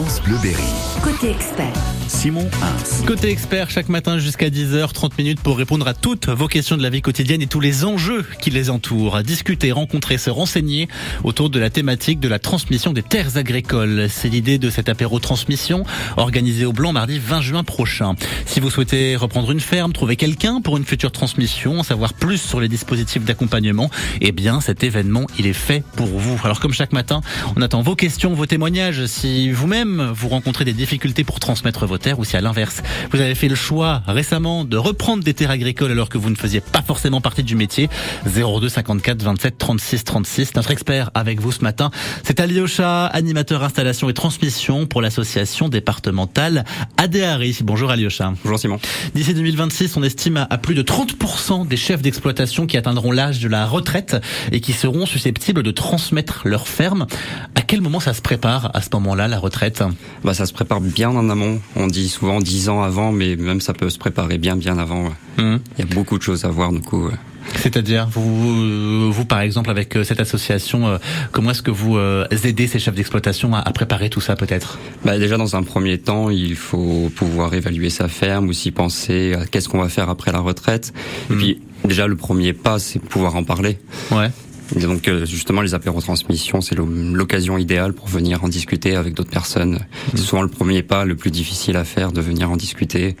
France Bleu Berry. Côté expert. Simon Hins. Côté expert, chaque matin jusqu'à 10h, 30 minutes pour répondre à toutes vos questions de la vie quotidienne et tous les enjeux qui les entourent. Discuter, rencontrer, se renseigner autour de la thématique de la transmission des terres agricoles. C'est l'idée de cet apéro transmission organisé au Blanc mardi 20 juin prochain. Si vous souhaitez reprendre une ferme, trouver quelqu'un pour une future transmission, en savoir plus sur les dispositifs d'accompagnement, eh bien cet événement, il est fait pour vous. Alors comme chaque matin, on attend vos questions, vos témoignages. Si vous-même vous rencontrez des difficultés pour transmettre vos terres ou si à l'inverse, vous avez fait le choix récemment de reprendre des terres agricoles alors que vous ne faisiez pas forcément partie du métier, 02 54 27 36 36. Notre expert avec vous ce matin, c'est Alyosha, animateur installation et transmission pour l'association départementale ADARI. Bonjour Alyosha. Bonjour Simon. D'ici 2026, on estime à plus de 30% des chefs d'exploitation qui atteindront l'âge de la retraite et qui seront susceptibles de transmettre leur ferme. À quel moment ça se prépare à ce moment-là, la retraite? Bah ça se prépare bien en amont. On dit souvent 10 ans avant, mais même ça peut se préparer bien bien avant. ouais. Hum. Il y a beaucoup de choses à voir du coup. ouais. C'est-à-dire, vous, vous par exemple, avec euh, cette association, euh, comment est-ce que vous euh, aidez ces chefs d'exploitation à, à préparer tout ça peut-être? Bah déjà dans un premier temps, il faut pouvoir évaluer sa ferme, aussi penser à qu'est-ce qu'on va faire après la retraite. Et Mhm. puis déjà le premier pas, c'est pouvoir en parler. Ouais. Et donc euh, justement les apéros transmission, c'est l'occasion idéale pour venir en discuter avec d'autres personnes. C'est souvent le premier pas, le plus difficile à faire, de venir en discuter.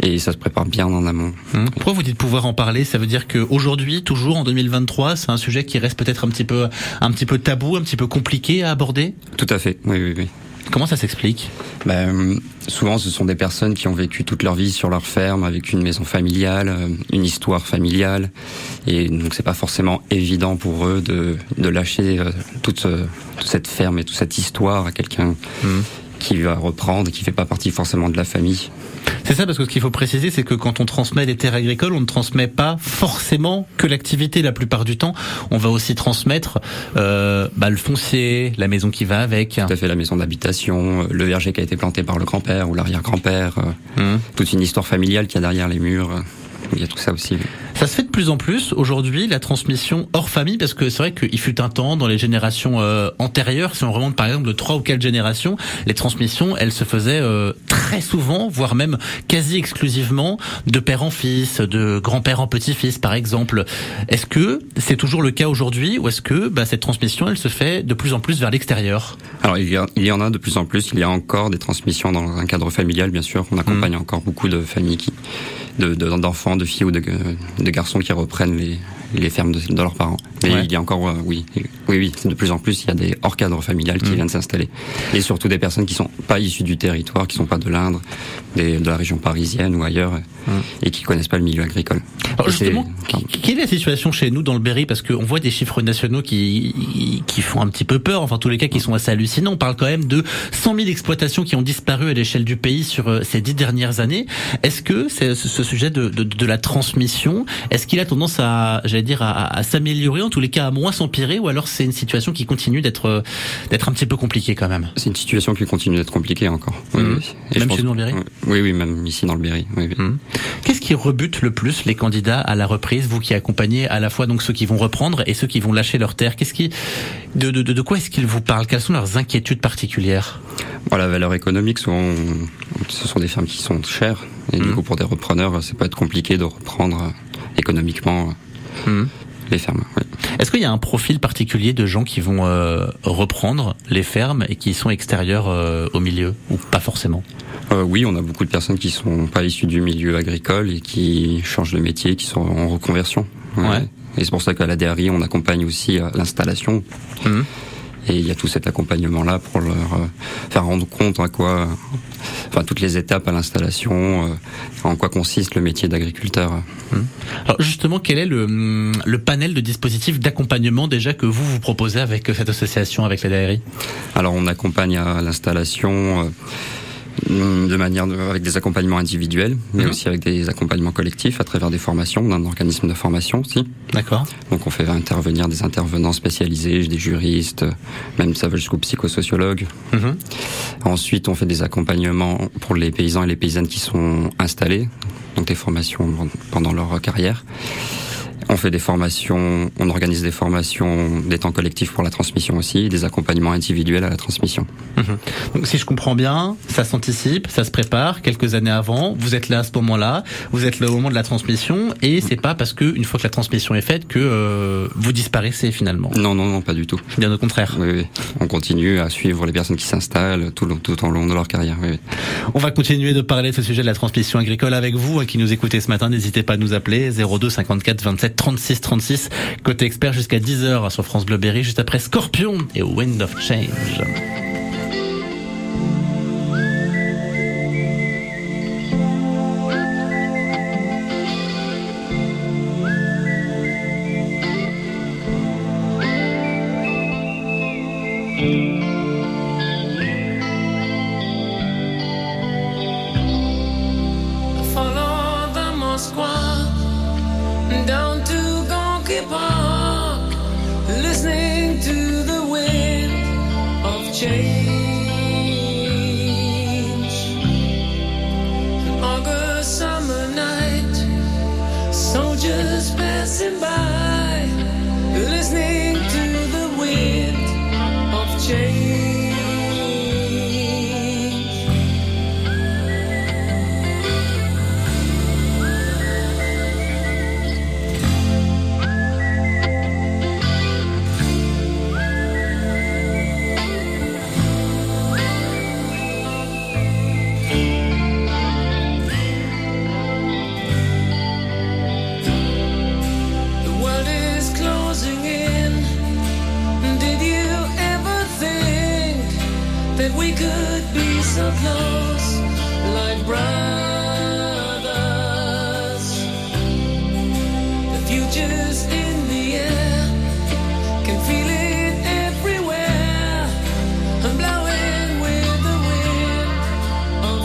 Et ça se prépare bien en amont. Hum. Pourquoi vous dites pouvoir en parler? Ça veut dire qu'aujourd'hui, toujours en 2023, c'est un sujet qui reste peut-être un petit peu, un petit peu tabou, un petit peu compliqué à aborder? Tout à fait. Oui, oui, oui. Comment ça s'explique Ben, souvent, ce sont des personnes qui ont vécu toute leur vie sur leur ferme avec une maison familiale, euh, une histoire familiale, et donc c'est pas forcément évident pour eux de, de lâcher euh, toute, toute cette ferme et toute cette histoire à quelqu'un Mhm. qui va reprendre, et qui fait pas partie forcément de la famille. C'est ça, parce que ce qu'il faut préciser, c'est que quand on transmet des terres agricoles, on ne transmet pas forcément que l'activité la plupart du temps. On va aussi transmettre euh, bah, le foncier, la maison qui va avec. Tout à fait la maison d'habitation, euh, le verger qui a été planté par le grand-père ou l'arrière-grand-père, euh, Hum. toute une histoire familiale qu'il y a derrière les murs. Il y a tout ça aussi. Ça se fait de plus en plus aujourd'hui, la transmission hors famille, parce que c'est vrai qu'il fut un temps dans les générations euh, antérieures, si on remonte par exemple de trois ou quatre générations, les transmissions, elles se faisaient euh, très souvent, voire même quasi exclusivement, de père en fils, de grand-père en petit-fils, par exemple. Est-ce que c'est toujours le cas aujourd'hui, ou est-ce que bah, cette transmission, elle se fait de plus en plus vers l'extérieur? Alors il y, a- il y en a de plus en plus. Il y a encore des transmissions dans un cadre familial, bien sûr. On accompagne encore beaucoup de familles qui, de de- d'enfants, de, filles ou de, de garçons qui reprennent les, les fermes de, de leurs parents. Mais Ouais. il y a encore, euh, oui, oui, oui, de plus en plus, il y a des hors cadre familial qui Mm. viennent s'installer. Et surtout des personnes qui sont pas issues du territoire, qui sont pas de l'Indre, des- de la région parisienne ou ailleurs, et qui connaissent pas le milieu agricole. Alors Et justement, quelle est la situation chez nous dans le Berry? Parce qu'on voit des chiffres nationaux qui, qui font un petit peu peur, enfin en tous les cas qui sont assez hallucinants. On parle quand même de 100 000 exploitations qui ont disparu à l'échelle du pays sur euh, ces dix dernières années. Est-ce que c'est ce ce sujet de, de, de la transmission, est-ce qu'il a tendance à, j'allais dire, à, à s'améliorer, en tous les cas à moins s'empirer, ou alors c'est une situation qui continue d'être euh, d'être un petit peu compliquée quand même C'est une situation qui continue d'être compliquée encore. Oui, oui. Et Même chez nous, dans le Berry Oui, oui, même ici dans le Berry. Oui. Hum. Qu'est-ce qui rebute le plus les candidats à la reprise, vous qui accompagnez à la fois donc ceux qui vont reprendre et ceux qui vont lâcher leur terre? Qu'est-ce qui, de, de, quoi est-ce qu'ils vous parlent? Quelles sont leurs inquiétudes particulières? Bon, la valeur économique, souvent, ce sont des fermes qui sont chères. Et du Mhm. coup, pour des repreneurs, ça peut être compliqué de reprendre euh, économiquement euh, les fermes. oui. Est-ce qu'il y a un profil particulier de gens qui vont euh, reprendre les fermes et qui sont extérieurs euh, au milieu ou pas forcément? Euh, oui, on a beaucoup de personnes qui sont pas issues du milieu agricole et qui changent de métier, qui sont en reconversion. Ouais. Et c'est pour ça qu'à la DRI, on accompagne aussi l'installation. Mhm. Et il y a tout cet accompagnement-là pour leur euh, faire rendre compte à quoi, enfin toutes les étapes à l'installation, euh, en quoi consiste le métier d'agriculteur. Alors justement, quel est le, hum, le panel de dispositifs d'accompagnement déjà que vous vous proposez avec euh, cette association, avec la DARI Alors on accompagne à l'installation euh, de manière de- avec des accompagnements individuels, mais Mhm. aussi avec des accompagnements collectifs à travers des formations. On a un organisme de formation aussi. D'accord Donc on fait intervenir des intervenants spécialisés, des juristes, euh, même ça va jusqu'aux psychosociologues. Mhm. Ensuite, on fait des accompagnements pour les paysans et les paysannes qui sont installés, donc des formations pendant leur carrière. On fait des formations, on organise des formations, des temps collectifs pour la transmission aussi, des accompagnements individuels à la transmission. Mhm. Donc si je comprends bien, ça s'anticipe, ça se prépare quelques années avant. Vous êtes là à ce moment-là, vous êtes là au moment de la transmission, et c'est pas parce que une fois que la transmission est faite que euh, vous disparaissez finalement. Non, non, non, pas du tout. Bien au contraire. Oui, oui. On continue à suivre les personnes qui s'installent tout, tout au long de leur carrière. Oui, oui. On va continuer de parler de ce sujet de la transmission agricole avec vous hein, qui nous écoutez ce matin. N'hésitez pas à nous appeler 02 54 27 36 36 côté expert jusqu'à 10h sur France Bleu Berry juste après Scorpion et Wind of Change.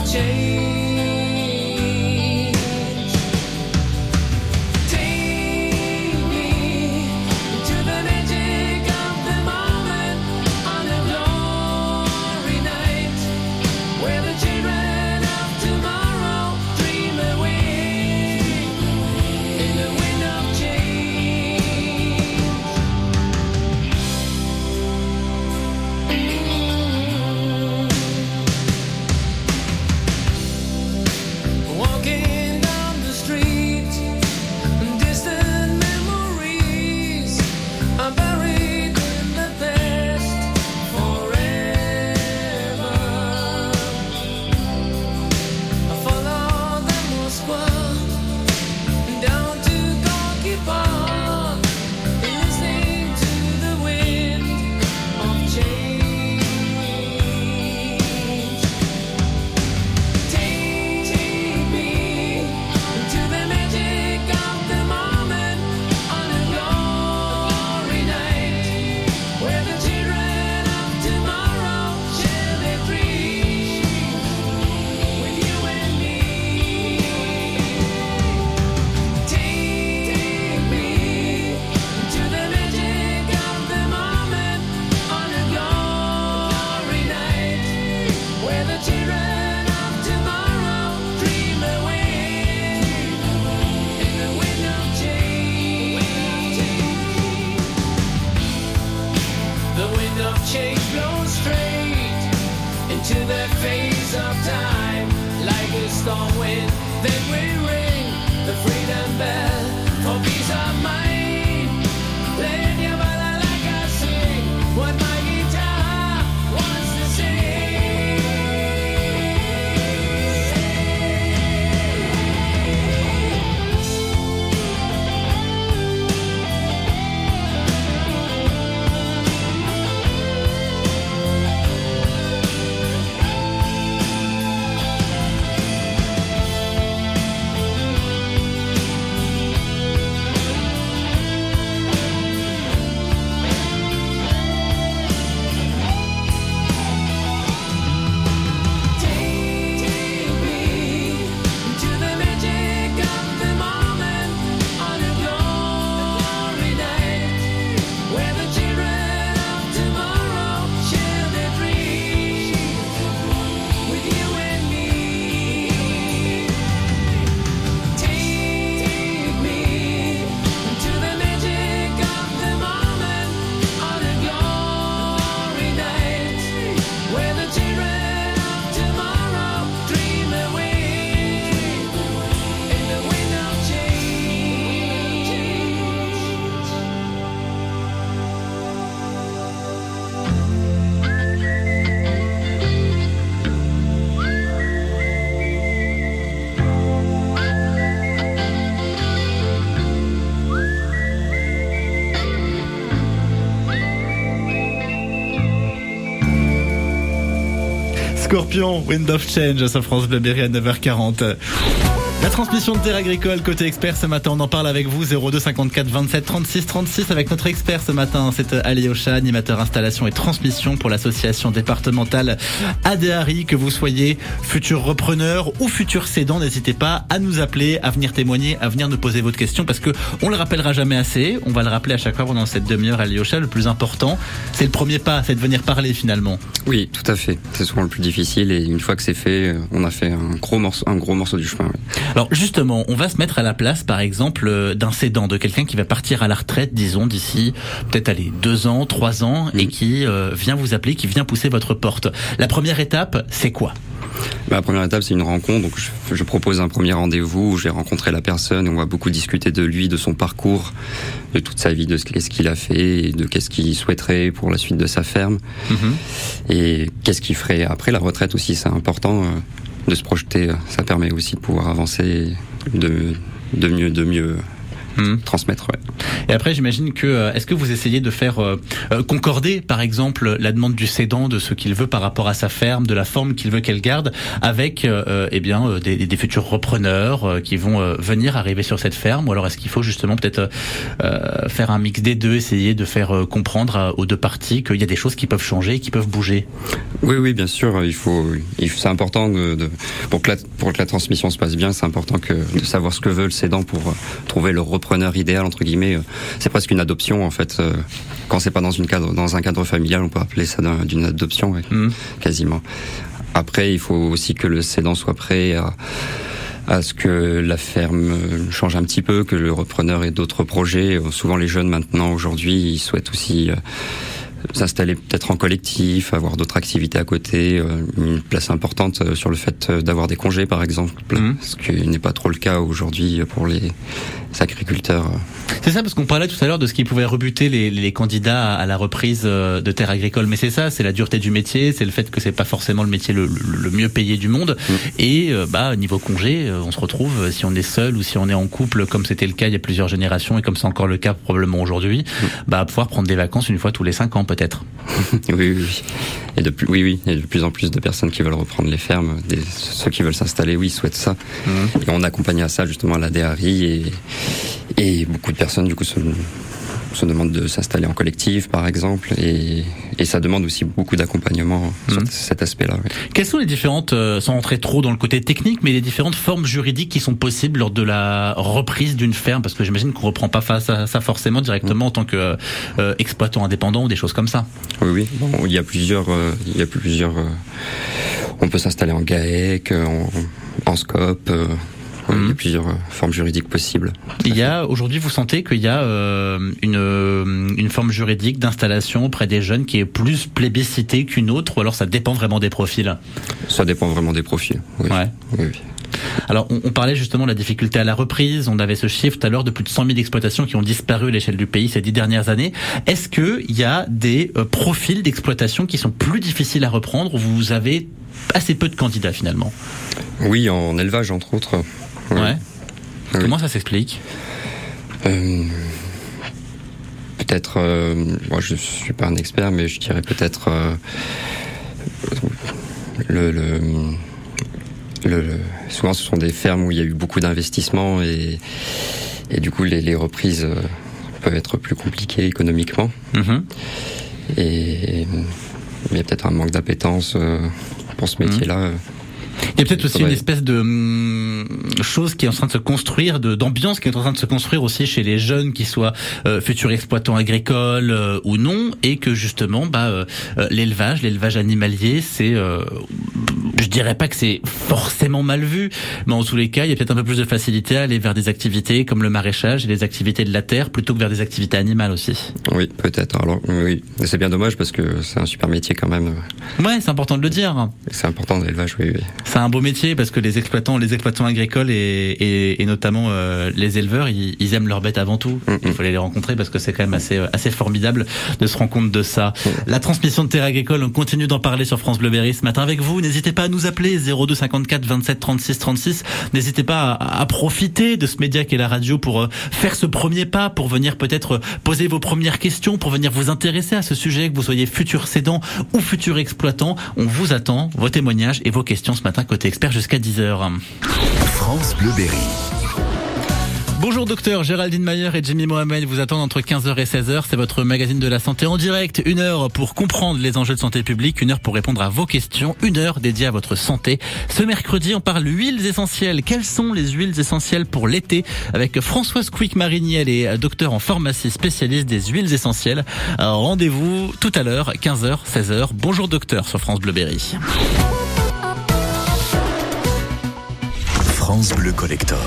Change. Scorpion, Wind of Change à France Bleu à 9h40. La transmission de terre agricole côté expert ce matin, on en parle avec vous 02 54 27 36 36 avec notre expert ce matin, c'est Ali Ocha, animateur installation et transmission pour l'association départementale ADARI. Que vous soyez futur repreneur ou futur cédant, n'hésitez pas à nous appeler, à venir témoigner, à venir nous poser votre question parce que on le rappellera jamais assez. On va le rappeler à chaque fois pendant cette demi-heure Ali Ocha. Le plus important, c'est le premier pas, c'est de venir parler finalement. Oui, tout à fait. C'est souvent le plus difficile et une fois que c'est fait, on a fait un gros morceau, un gros morceau du chemin. Alors justement, on va se mettre à la place, par exemple, euh, d'un cédant, de quelqu'un qui va partir à la retraite, disons d'ici peut-être aller deux ans, trois ans, et qui euh, vient vous appeler, qui vient pousser votre porte. La première étape, c'est quoi? Bah, la première étape, c'est une rencontre. Donc, je, propose un premier rendez-vous où je vais rencontrer la personne. On va beaucoup discuter de lui, de son parcours, de toute sa vie, de ce qu'il a fait, et de qu'est-ce qu'il souhaiterait pour la suite de sa ferme, mhm. et qu'est-ce qu'il ferait après la retraite aussi? C'est important. Euh, de se projeter, ça permet aussi de pouvoir avancer de, de mieux, de mieux Hmm. transmettre. Ouais. Et après, j'imagine que euh, est-ce que vous essayez de faire euh, euh, concorder, par exemple, la demande du cédant de ce qu'il veut par rapport à sa ferme, de la forme qu'il veut qu'elle garde, avec eh bien des, des, futurs repreneurs qui vont venir arriver sur cette ferme, ou alors est-ce qu'il faut justement peut-être faire un mix des deux, essayer de faire comprendre aux deux parties qu'il y a des choses qui peuvent changer, qui peuvent bouger? Oui, oui, bien sûr. Il faut, c'est important de, de, pour que la, pour que la transmission se passe bien, c'est important que de savoir ce que veut le cédant pour trouver le repreneur idéal entre guillemets. Euh, c'est presque une adoption en fait. Euh, quand c'est pas dans une cadre, dans un cadre familial, on peut appeler ça d'une adoption, mmh. quasiment. Après, il faut aussi que le cédant soit prêt à à ce que la ferme change un petit peu, que le repreneur ait d'autres projets. Souvent les jeunes maintenant aujourd'hui, ils souhaitent aussi euh, s'installer peut-être en collectif, avoir d'autres activités à côté, euh, une place importante euh, sur le fait euh, d'avoir des congés par exemple, mhm. ce qui n'est pas trop le cas aujourd'hui pour les agriculteurs. C'est ça parce qu'on parlait tout à l'heure de ce qui pouvait rebuter les, les, candidats à la reprise de terres agricoles, mais c'est ça, c'est la dureté du métier, c'est le fait que c'est pas forcément le métier le, le, mieux payé du monde, mhm. et bah niveau congé, on se retrouve si on est seul ou si on est en couple, comme c'était le cas il y a plusieurs générations et comme c'est encore le cas probablement aujourd'hui, mhm. bah pouvoir prendre des vacances une fois tous les cinq ans peut-être. oui, oui, oui. Et de plus, oui, oui, il y a de plus en plus de personnes qui veulent reprendre les fermes. Des, ceux qui veulent s'installer, oui, souhaitent ça. Mhm. Et on accompagne à ça justement à la DRI et, et beaucoup de personnes du coup se, se demande de s'installer en collectif, par exemple, et, et ça demande aussi beaucoup d'accompagnement sur mhm. cet aspect-là. Quelles sont les différentes, euh, sans rentrer trop dans le côté technique, mais les différentes formes juridiques qui sont possibles lors de la reprise d'une ferme? Parce que j'imagine qu'on reprend pas face à ça forcément directement en tant que euh, exploitant indépendant ou des choses comme ça. Oui, oui. Bon, il y a plusieurs, euh, il y a plusieurs. on peut s'installer en GAEC, en, en SCOP il y a plusieurs euh, formes juridiques possibles. Il y a aujourd'hui, vous sentez qu'il y a euh, une, euh, une forme juridique d'installation auprès des jeunes qui est plus plébiscitée qu'une autre, ou alors ça dépend vraiment des profils? Ça dépend vraiment des profils. Oui. Ouais. Oui, Alors, on, parlait justement de la difficulté à la reprise. On avait ce chiffre tout à l'heure de plus de 100 000 exploitations qui ont disparu à l'échelle du pays ces dix dernières années. Est-ce qu'il y a des profils d'exploitation qui sont plus difficiles à reprendre ou vous avez assez peu de candidats finalement? Oui, en élevage entre autres. Ouais. Comment ça s'explique euh, Peut-être, euh, moi je suis pas un expert, mais je dirais peut-être euh, le, le, le, souvent ce sont des fermes où il y a eu beaucoup d'investissements et, et du coup les, les reprises peuvent être plus compliquées économiquement. Mm-hmm. Et il y a peut-être un manque d'appétence pour ce mm-hmm. métier-là. Il y a peut-être aussi une espèce de hum, chose qui est en train de se construire, de d'ambiance qui est en train de se construire aussi chez les jeunes, qui soient euh, futurs exploitants agricoles euh, ou non, et que justement, bah, euh, l'élevage, l'élevage animalier, c'est, je dirais pas que c'est forcément mal vu, mais en tous les cas, il y a peut-être un peu plus de facilité à aller vers des activités comme le maraîchage et les activités de la terre plutôt que vers des activités animales aussi. Oui, peut-être. Alors oui, c'est bien dommage parce que c'est un super métier quand même. Ouais, c'est important de le dire. C'est important de l'élevage, oui, oui c'est un beau métier parce que les exploitants, les exploitants agricoles et, et, notamment euh, les éleveurs, ils, aiment leurs bêtes avant tout. Mm. Il faut les rencontrer parce que c'est quand même assez euh, assez formidable de se rendre compte de ça. Mm. La transmission de terres agricoles, on continue d'en parler sur France Bleu Berry ce matin avec vous. N'hésitez pas à nous appeler 02 54 27 36 36. N'hésitez pas à, profiter de ce média qu'est la radio pour euh, faire ce premier pas, pour venir peut-être euh, poser vos premières questions, pour venir vous intéresser à ce sujet, que vous soyez futur cédant ou futur exploitant. On vous attend, vos témoignages et vos questions ce matin côté expert jusqu'à 10h. France Bleu Berry. Bonjour docteur, Géraldine Mayer et Jimmy Mohamed vous attendent entre 15h et 16h. C'est votre magazine de la santé en direct. Une heure pour comprendre les enjeux de santé publique, une heure pour répondre à vos questions, une heure dédiée à votre santé. Ce mercredi, on parle huiles essentielles. Quelles sont les huiles essentielles pour l'été? Avec Françoise Quick-Mariniel et docteur en pharmacie spécialiste des huiles essentielles. Rendez-vous tout à l'heure, 15h, 16h. Bonjour docteur sur France Bleu Berry. France Bleu Collector.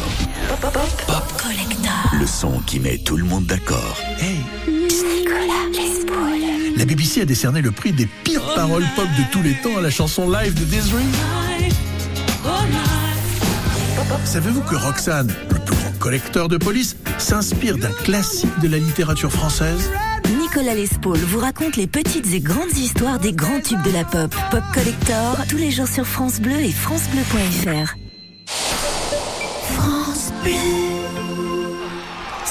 Le son qui met tout le monde d'accord. Hey Nicolas Lespaul. La BBC a décerné le prix des pires oh paroles pop de tous les temps à la chanson live de Desiree. Savez-vous que Roxane, le plus grand collecteur de police, s'inspire d'un classique de la littérature française? Nicolas Lespaul vous raconte les petites et grandes histoires des grands tubes de la pop. Pop Collector, tous les jours sur France Bleu et francebleu.fr. France Bleu.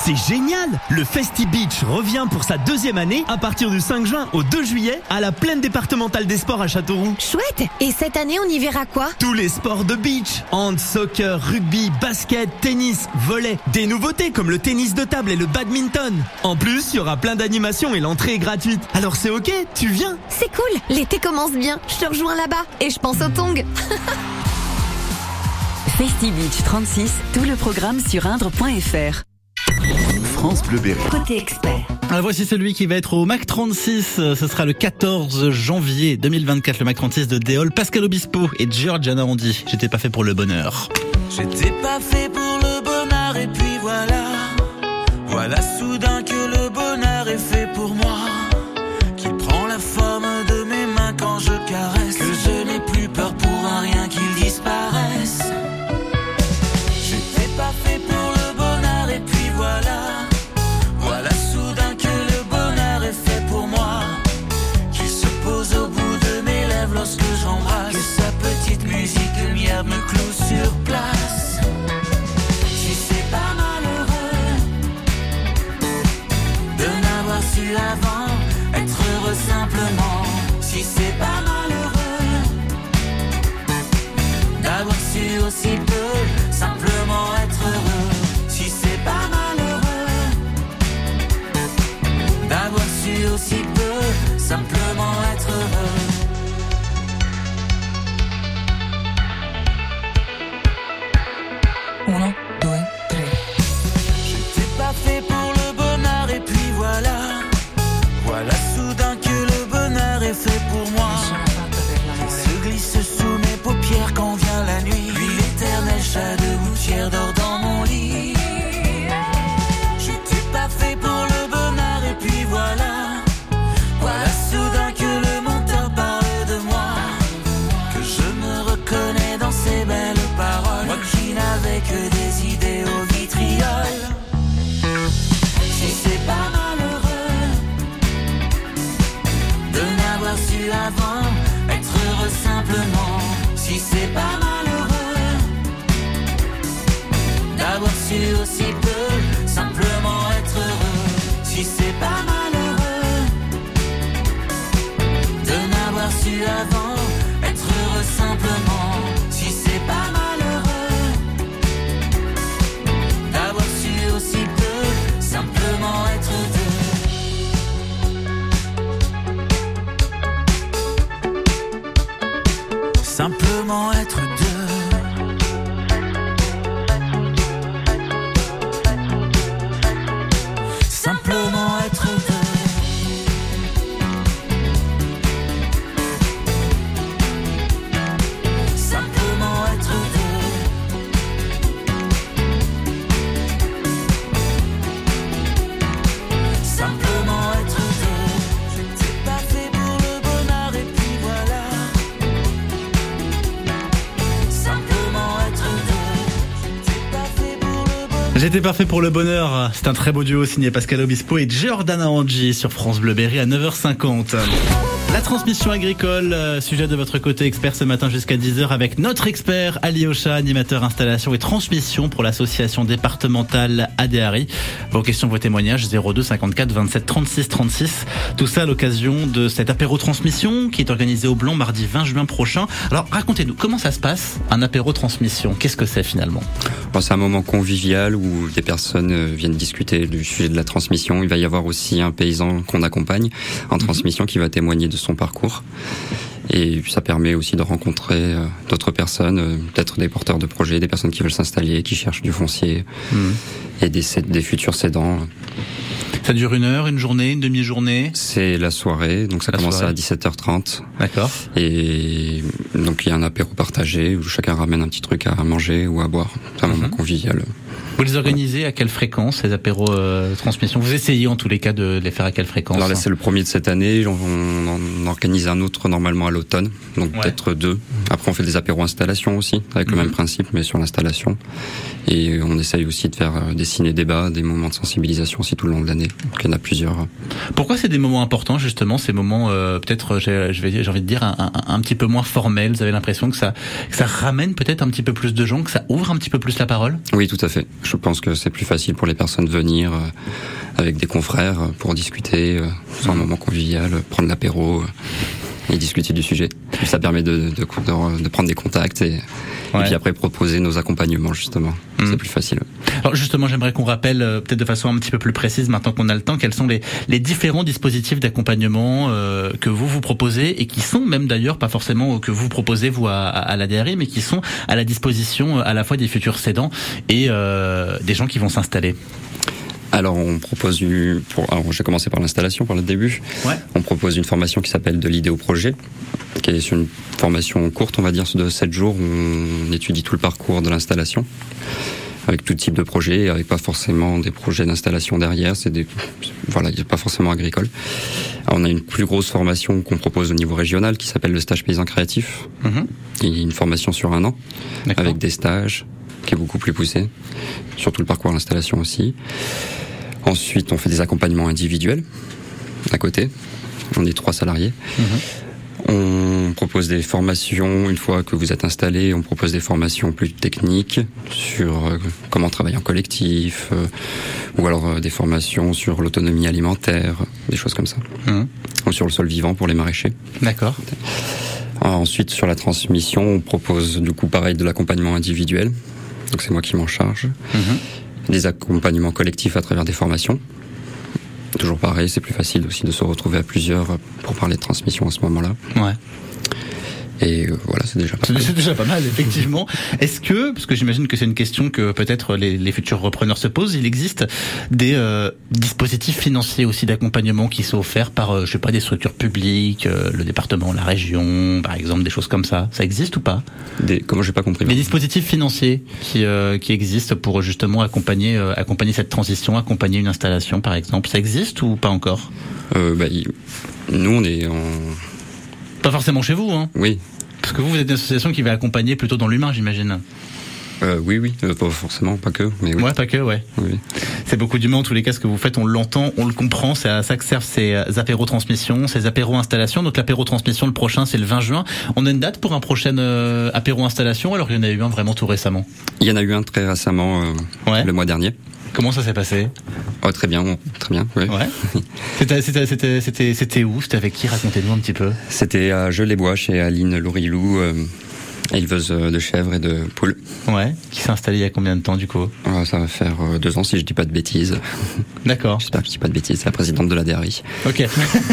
C'est génial Le Festi Beach revient pour sa deuxième année à partir du 5 juin au 2 juillet à la plaine départementale des sports à Châteauroux. Chouette Et cette année, on y verra quoi? Tous les sports de beach. Hand, soccer, rugby, basket, tennis, volley. Des nouveautés comme le tennis de table et le badminton. En plus, il y aura plein d'animations et l'entrée est gratuite. Alors c'est ok, tu viens? C'est cool L'été commence bien. Je te rejoins là-bas. Et je pense au tong. Festi Beach 36, tout le programme sur indre.fr. France Bleu Berry. Côté expert. Ah, voici celui qui va être au Mac 36. Ce sera le 14 janvier 2024, le Mac 36 de Déol, Pascal Obispo et Giorgiana Rondi. J'étais pas fait pour le bonheur. J'étais pas fait pour le bonheur et puis voilà. Voilà soudain que le bonheur est fait pour moi. Simplement être J'étais parfait pour le bonheur. C'est un très beau duo signé Pascal Obispo et Giordana Angi sur France Bleu Berry à 9h50. La transmission agricole, euh, sujet de votre côté expert ce matin jusqu'à 10h avec notre expert Ali Ocha, animateur installation et transmission pour l'association départementale ADARI. Vos questions, vos témoignages 02 54 27 36 36. Tout ça à l'occasion de cet apéro transmission qui est organisé au Blanc mardi 20 juin prochain. Alors racontez-nous, comment ça se passe un apéro transmission? Qu'est-ce que c'est finalement? Bon, c'est un moment convivial où des personnes euh, viennent discuter du sujet de la transmission. Il va y avoir aussi un paysan qu'on accompagne en transmission qui va témoigner de son parcours. Et ça permet aussi de rencontrer euh, d'autres personnes, peut-être des porteurs de projets, des personnes qui veulent s'installer, qui cherchent du foncier, et des, futurs cédants. Ça dure une heure, une journée, une demi-journée? C'est la soirée, donc ça La commence soirée. à 17h30. D'accord. Et donc il y a un apéro partagé où chacun ramène un petit truc à manger ou à boire. C'est un moment convivial. Vous les organisez à quelle fréquence ces apéros euh, transmission? Vous essayez en tous les cas de les faire à quelle fréquence Alors là c'est le premier de cette année, on, on organise un autre normalement à l'automne, donc Ouais. peut-être deux. Après on fait des apéros installation aussi, avec le Mhm. même principe mais sur l'installation. Et on essaye aussi de faire euh, des ciné-débats, des moments de sensibilisation aussi tout le long de l'année. Donc il y en a plusieurs. Pourquoi c'est des moments importants justement ces moments euh, peut-être j'ai vais j'ai envie de dire un, un- un petit peu moins formels? Vous avez l'impression que ça que ça ramène peut-être un petit peu plus de gens, que ça ouvre un petit peu plus la parole? Oui tout à fait. Je pense que c'est plus facile pour les personnes de venir euh, avec des confrères euh, pour discuter, euh, c'est un moment convivial, euh, prendre l'apéro euh, et discuter du sujet. Ça permet de, de, de- de prendre des contacts et, Ouais. et puis après proposer nos accompagnements justement. Mhm. C'est plus facile. Alors justement, j'aimerais qu'on rappelle euh, peut-être de façon un petit peu plus précise maintenant qu'on a le temps, quels sont les, les différents dispositifs d'accompagnement euh, que vous vous proposez et qui sont même d'ailleurs pas forcément que vous proposez vous à, à, à la DRI, mais qui sont à la disposition euh, à la fois des futurs cédants et euh, des gens qui vont s'installer. Alors on propose une, pour, alors j'ai commencé par l'installation par le début. Ouais. On propose une formation qui s'appelle de l'idée au projet, qui est une formation courte, on va dire de 7 jours. Où on étudie tout le parcours de l'installation avec tout type de projet, avec pas forcément des projets d'installation derrière. C'est des, voilà, il n'y a pas forcément agricole. Alors, on a une plus grosse formation qu'on propose au niveau régional qui s'appelle le stage paysan créatif. Mhm. Il y a une formation sur un an avec des stages qui est beaucoup plus poussé, surtout le parcours à l'installation aussi. Ensuite, on fait des accompagnements individuels à côté. On est trois salariés. On propose des formations, une fois que vous êtes installé, on propose des formations plus techniques sur euh, comment travailler en collectif, euh, ou alors euh, des formations sur l'autonomie alimentaire, des choses comme ça. Mhm. Ou sur le sol vivant pour les maraîchers. D'accord. Ensuite, sur la transmission, on propose du coup pareil de l'accompagnement individuel. Donc c'est moi qui m'en charge. Mhm. Des accompagnements collectifs à travers des formations. Toujours pareil, c'est plus facile aussi de se retrouver à plusieurs pour parler de transmission à ce moment-là. Ouais. Et euh, voilà, c'est déjà pas mal. c'est déjà pas mal, effectivement. Est-ce que, parce que j'imagine que c'est une question que peut-être les, les futurs repreneurs se posent, il existe des euh, dispositifs financiers aussi d'accompagnement qui sont offerts par, euh, je sais pas, des structures publiques, euh, le département, la région, par exemple, des choses comme ça. Ça existe ou pas? Des, comment j'ai pas compris Des dispositifs financiers qui euh, qui existent pour justement accompagner euh, accompagner cette transition, accompagner une installation, par exemple. Ça existe ou pas encore? Euh, bah, Nous, on est en. Pas forcément chez vous, hein Oui, Parce que vous, vous êtes une association qui va accompagner plutôt dans l'humain, j'imagine. euh, oui, oui, euh, pas forcément, pas que, mais oui. Ouais, pas que, ouais. oui. C'est beaucoup d'humains en tous les cas ce que vous faites, on l'entend, on le comprend, c'est à ça que servent ces euh, apéros transmissions, ces apéros installations. Donc l'apéro transmission le prochain c'est le 20 juin. On a une date pour un prochain euh, apéro installation alors il y en a eu un vraiment tout récemment. Il y en a eu un très récemment, Ouais. le mois dernier. Comment ça s'est passé Oh, très bien, très bien. Ouais. C'était où C'était avec qui Racontez-nous un petit peu. C'était à Jeux-les-Bois chez Aline Laurilou, euh, éleveuse de chèvres et de poules. Ouais. Qui s'est installé il y a combien de temps du coup? Ah, ça va faire euh, deux ans si je dis pas de bêtises. D'accord. J'espère que je dis pas de bêtises. C'est la présidente de la DRI. Ok.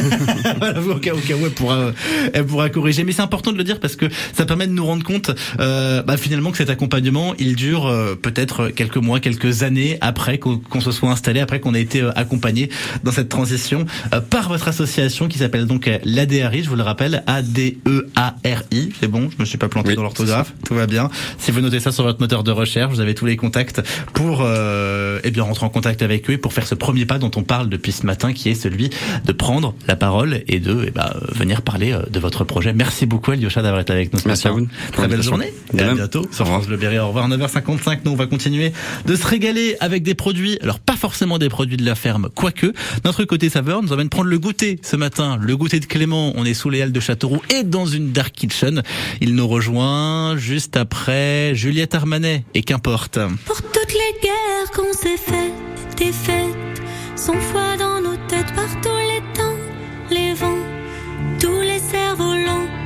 voilà, au cas, au cas où elle pourra, elle pourra corriger. Mais c'est important de le dire parce que ça permet de nous rendre compte, euh, bah, finalement, que cet accompagnement, il dure euh, peut-être quelques mois, quelques années après qu'on se soit installé, après qu'on ait été euh, accompagné dans cette transition euh, par votre association qui s'appelle donc euh, l'ADRI, je vous le rappelle, A-D-E-A-R-I. C'est bon, je me suis pas planté Oui. Dans l'orthographe, tout va bien. Si vous notez ça sur votre moteur de recherche, vous avez tous les contacts pour euh, eh bien rentrer en contact avec eux et pour faire ce premier pas dont on parle depuis ce matin, qui est celui de prendre la parole et de eh ben, venir parler euh, de votre projet. Merci beaucoup Alyosha d'avoir été avec nous ce Merci matin. à vous. Très belle journée. Et à même. bientôt sur. France Bleu Berry. Au revoir. 9h55. Nous, on va continuer de se régaler avec des produits. Alors, pas forcément des produits de la ferme, quoique. Notre côté saveur nous emmène prendre le goûter ce matin. Le goûter de Clément. On est sous les halles de Châteauroux et dans une dark kitchen. Il nous rejoint juste après Juliette Armanet et qu'importe. Pour toutes les guerres qu'on s'est faites, des fêtes, foi dans nos têtes par tous les temps, les vents, tous les cerfs-volants, envoyés,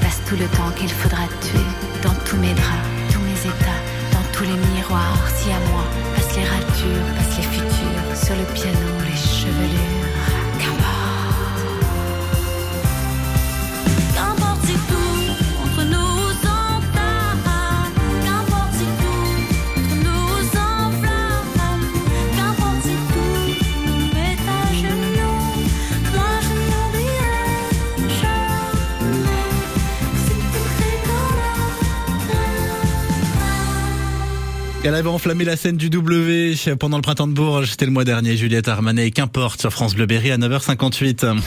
passe tout le temps qu'il faudra tuer. Dans tous mes draps, tous mes états, dans tous les miroirs, si à moi. Passe les ratures, passe les futurs, sur le piano, Elle avait enflammé la scène du W pendant le printemps de Bourges. C'était le mois dernier. Juliette Armanet et qu'importe sur France Bleu Berry à 9h58.